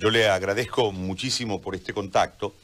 Yo le agradezco muchísimo por este contacto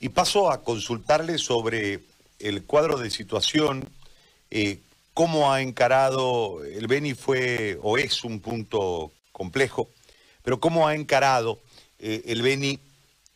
y paso a consultarle sobre el cuadro de situación, eh, cómo ha encarado, el Beni fue o es un punto complejo, pero cómo ha encarado eh, el Beni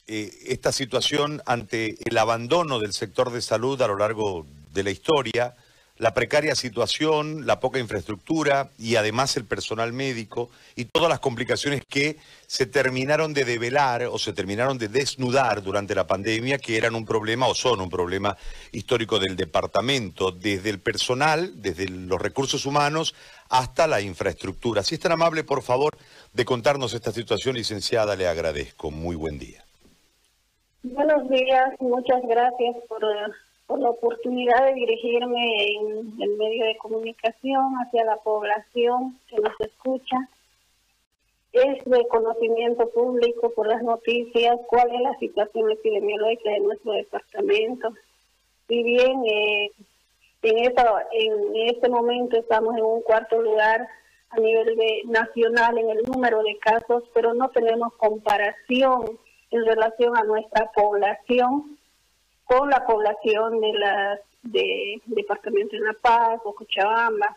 eh, esta situación ante el abandono del sector de salud a lo largo de la historia, la precaria situación, la poca infraestructura y además el personal médico y todas las complicaciones que se terminaron de develar o se terminaron de desnudar durante la pandemia, que eran un problema o son un problema histórico del departamento, desde el personal, desde los recursos humanos hasta la infraestructura. Si es tan amable, por favor, de contarnos esta situación, licenciada, le agradezco. Muy buen día. Buenos días, muchas gracias por por la oportunidad de dirigirme en el medio de comunicación hacia la población que nos escucha. Es de conocimiento público por las noticias cuál es la situación epidemiológica de nuestro departamento. Si bien eh, en, esta, en este momento estamos en un cuarto lugar a nivel de, nacional en el número de casos, pero no tenemos comparación en relación a nuestra población con la población de la de departamento de La Paz, o Cochabamba,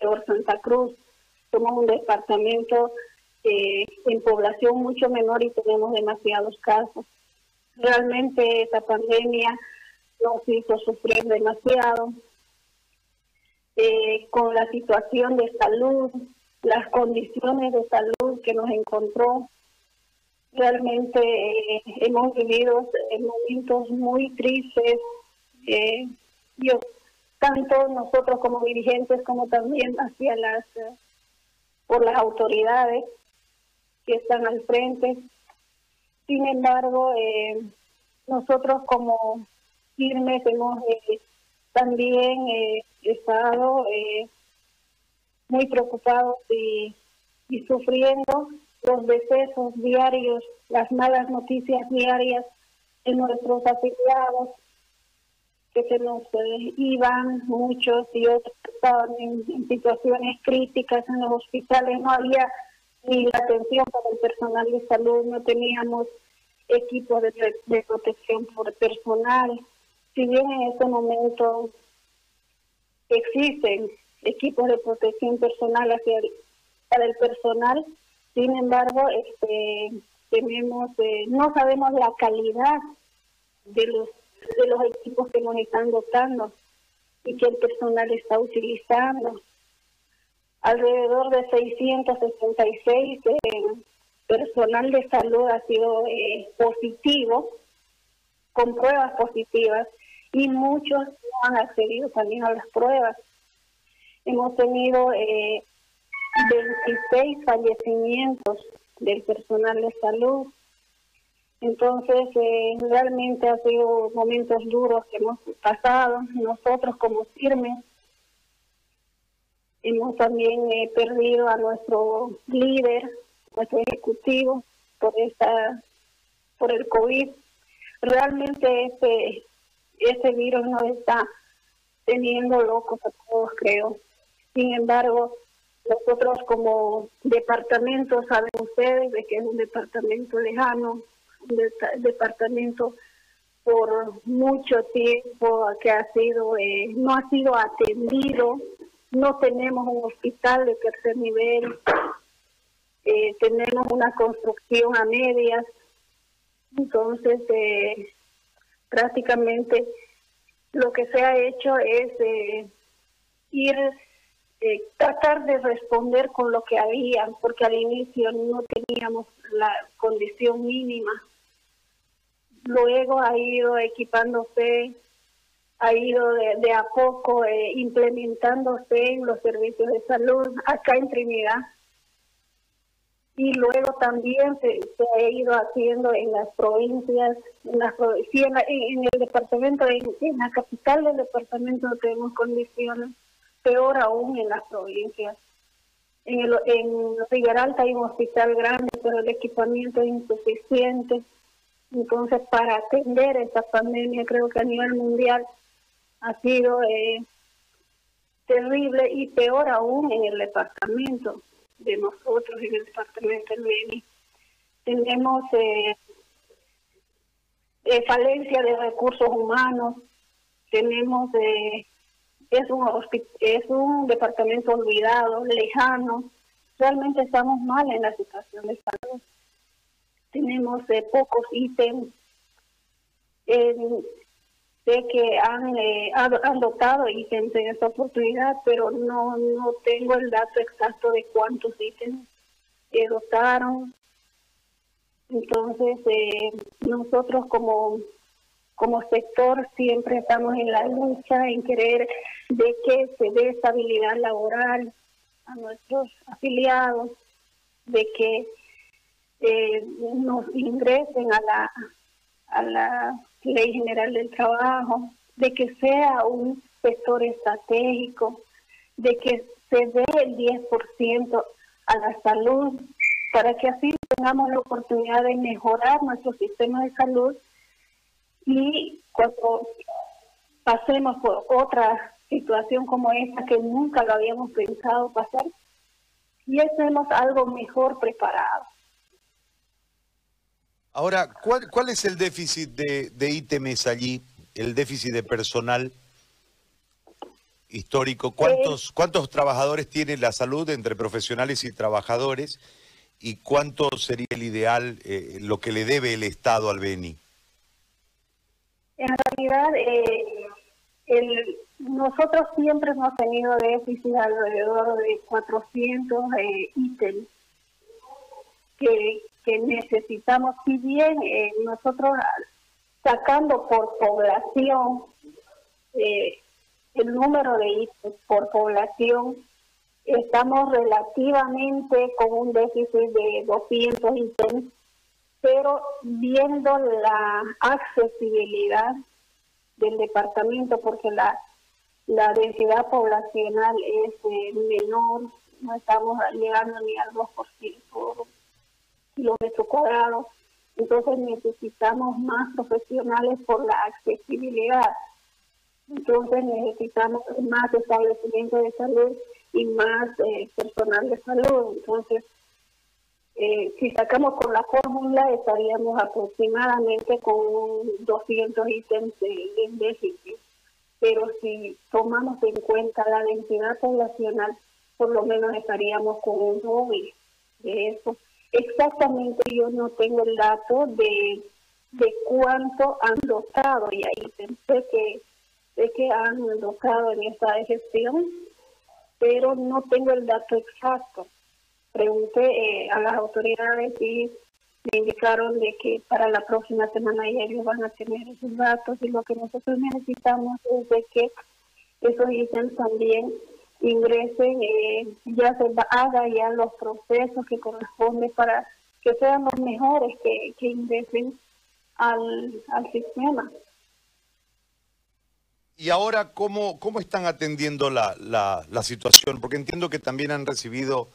o Santa Cruz. Somos un departamento eh, en población mucho menor y tenemos demasiados casos. Realmente esta pandemia nos hizo sufrir demasiado eh, con la situación de salud, las condiciones de salud que nos encontró realmente eh, hemos vivido momentos muy tristes. Eh, tanto nosotros como dirigentes como también hacia las eh, por las autoridades que están al frente. Sin embargo, nosotros como firmes hemos también estado muy preocupados y, y sufriendo los decesos diarios, las malas noticias diarias de nuestros afiliados, que se nos eh, iban muchos y otros estaban en, situaciones críticas en los hospitales, no había ni la atención para el personal de salud, no teníamos equipos de, protección por personal. Si bien en este momento existen equipos de protección personal hacia para el personal, sin embargo, este, tenemos, eh, no sabemos la calidad de los, de los equipos que nos están dotando y que el personal está utilizando. Alrededor de 666 eh, personal de salud ha sido eh, positivo, con pruebas positivas, y muchos no han accedido también a las pruebas. Hemos tenido eh, 26 fallecimientos del personal de salud. Entonces, eh, realmente ha sido momentos duros que hemos pasado. Nosotros como firmes hemos también eh, perdido a nuestro líder, nuestro ejecutivo, por esta, por el COVID. Realmente este, este virus nos está teniendo locos a todos, creo. Sin embargo, nosotros como departamento, saben ustedes de que es un departamento lejano, un departamento por mucho tiempo que ha sido, eh, no ha sido atendido, no tenemos un hospital de tercer nivel, eh, tenemos una construcción a medias, entonces eh, prácticamente lo que se ha hecho es ir eh, tratar de responder con lo que había, porque al inicio no teníamos la condición mínima. Luego ha ido equipándose, ha ido de, a poco eh, implementándose en los servicios de salud acá en Trinidad. Y luego también se, ha ido haciendo en las provincias, en, las, en, el departamento, en, en la capital del departamento tenemos condiciones peor aún en las provincias. En, el, en Rigaralta hay un hospital grande, pero el equipamiento es insuficiente. Entonces, para atender esta pandemia, creo que a nivel mundial ha sido eh, terrible y peor aún en el departamento de nosotros, en el departamento del Beni. tenemos eh, eh, falencia de recursos humanos, tenemos eh, es un es un departamento olvidado, lejano, realmente estamos mal en la situación de salud. Tenemos pocos ítems. sé que han, han dotado ítems en esta oportunidad, pero no, no tengo el dato exacto de cuántos ítems dotaron entonces, eh, nosotros como, como sector siempre estamos en la lucha, en querer de que se dé estabilidad laboral a nuestros afiliados, de que eh, nos ingresen a la, a la Ley General del Trabajo, de que sea un sector estratégico, de que se dé el 10% a la salud, para que así tengamos la oportunidad de mejorar nuestro sistema de salud y cuando pasemos por otra situación como esta que nunca lo habíamos pensado pasar, y estemos algo mejor preparado. Ahora, ¿cuál, cuál es el déficit de, de ítems allí, el déficit de personal histórico? ¿Cuántos, ¿Cuántos trabajadores tiene la salud entre profesionales y trabajadores? y cuánto sería el ideal, eh, lo que le debe el Estado al Beni? En realidad, eh, nosotros siempre hemos tenido déficit alrededor de 400 eh, ítems que, necesitamos, si bien eh, nosotros sacando por población el número de ítems por población, estamos relativamente con un déficit de 200 ítems, pero viendo la accesibilidad del departamento, porque la, la densidad poblacional es eh, menor, no estamos llegando ni al 2% por kilómetro cuadrado, entonces necesitamos más profesionales por la accesibilidad. Entonces necesitamos más establecimiento de salud y más eh, personal de salud. Entonces, eh, si sacamos con la fórmula, estaríamos aproximadamente con 200 ítems de, déficit. Pero si tomamos en cuenta la densidad poblacional, por lo menos estaríamos con un doble de eso. Exactamente yo no tengo el dato de, de cuánto han dotado y ahí pensé que, sé que han dotado en esta gestión pero no tengo el dato exacto. Pregunté eh, a las autoridades y me indicaron de que para la próxima semana ellos van a tener esos datos y lo que nosotros necesitamos es de que esos ítems también ingresen, eh, ya se haga ya los procesos que corresponden para que sean los mejores que, que ingresen al, al sistema. Y ahora, ¿cómo, cómo están atendiendo la, la, situación? Porque entiendo que también han recibido,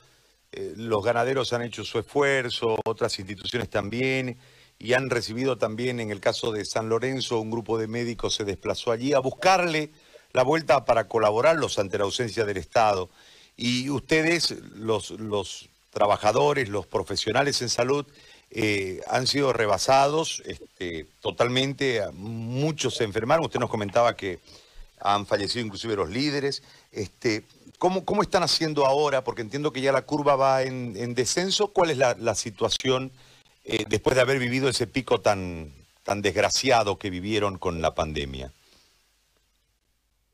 eh, los ganaderos han hecho su esfuerzo, otras instituciones también, y han recibido también, en el caso de San Lorenzo, un grupo de médicos se desplazó allí a buscarle la vuelta para colaborarlos ante la ausencia del Estado. Y ustedes, los, trabajadores, los profesionales en salud, eh, han sido rebasados este, totalmente, muchos se enfermaron, usted nos comentaba que han fallecido inclusive los líderes. Este, ¿cómo, ¿Cómo están haciendo ahora? Porque entiendo que ya la curva va en, descenso. ¿Cuál es la, situación eh, después de haber vivido ese pico tan, tan desgraciado que vivieron con la pandemia?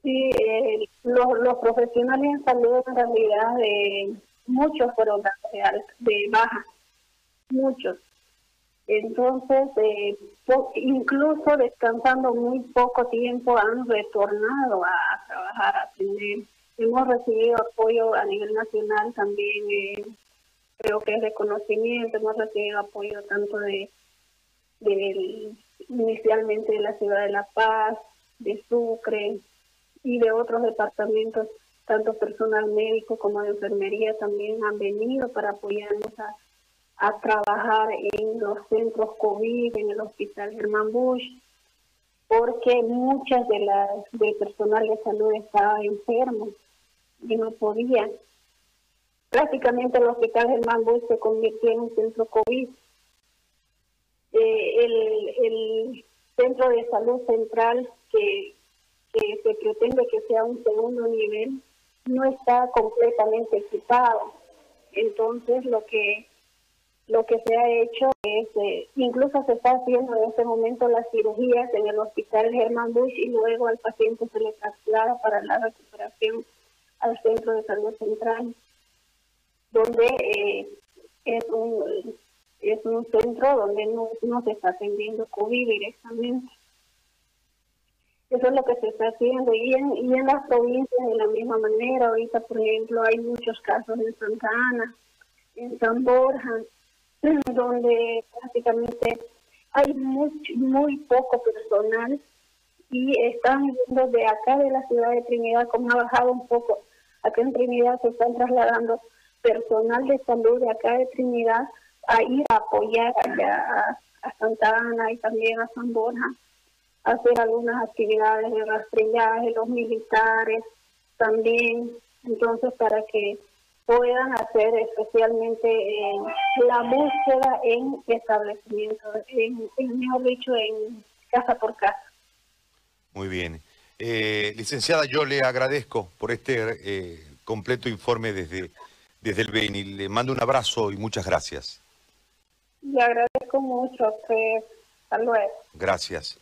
Sí, eh, los, profesionales en salud en realidad muchos fueron de baja, muchos. Entonces, eh, incluso descansando muy poco tiempo, han retornado a, trabajar, a tener. Hemos recibido apoyo a nivel nacional también, eh, creo que es reconocimiento, hemos recibido apoyo tanto de, inicialmente de la ciudad de La Paz, de Sucre y de otros departamentos, tanto personal médico como de enfermería también han venido para apoyarnos a a trabajar en los centros COVID, en el Hospital Germán Bush, porque muchas de las del personal de salud estaba enfermo y no podía. Prácticamente el Hospital Germán Bush se convirtió en un centro COVID eh, el, centro de salud central que, que se pretende que sea un segundo nivel no está completamente equipado. Entonces lo que lo que se ha hecho es, eh, incluso se está haciendo en este momento las cirugías en el hospital Germán Bush y luego al paciente se le traslada para la recuperación al centro de salud central, donde eh, es un es un centro donde no, no se está atendiendo COVID directamente. Eso es lo que se está haciendo. Y en, y en las provincias de la misma manera. Ahorita, por ejemplo, hay muchos casos en Santa Ana, en San Borja, donde prácticamente hay muy poco personal y están viendo de acá de la ciudad de Trinidad como ha bajado un poco. Acá en Trinidad se están trasladando personal de salud de acá de Trinidad a ir a apoyar allá a, Santa Ana y también a San Borja, a hacer algunas actividades de rastrellaje, los militares también, entonces para que puedan hacer especialmente eh, la búsqueda en establecimientos, en, mejor dicho, en casa por casa. Muy bien. Eh, licenciada, yo le agradezco por este eh, completo informe desde, desde el BENI. Le mando un abrazo y muchas gracias. Le agradezco mucho. Hasta luego. Gracias.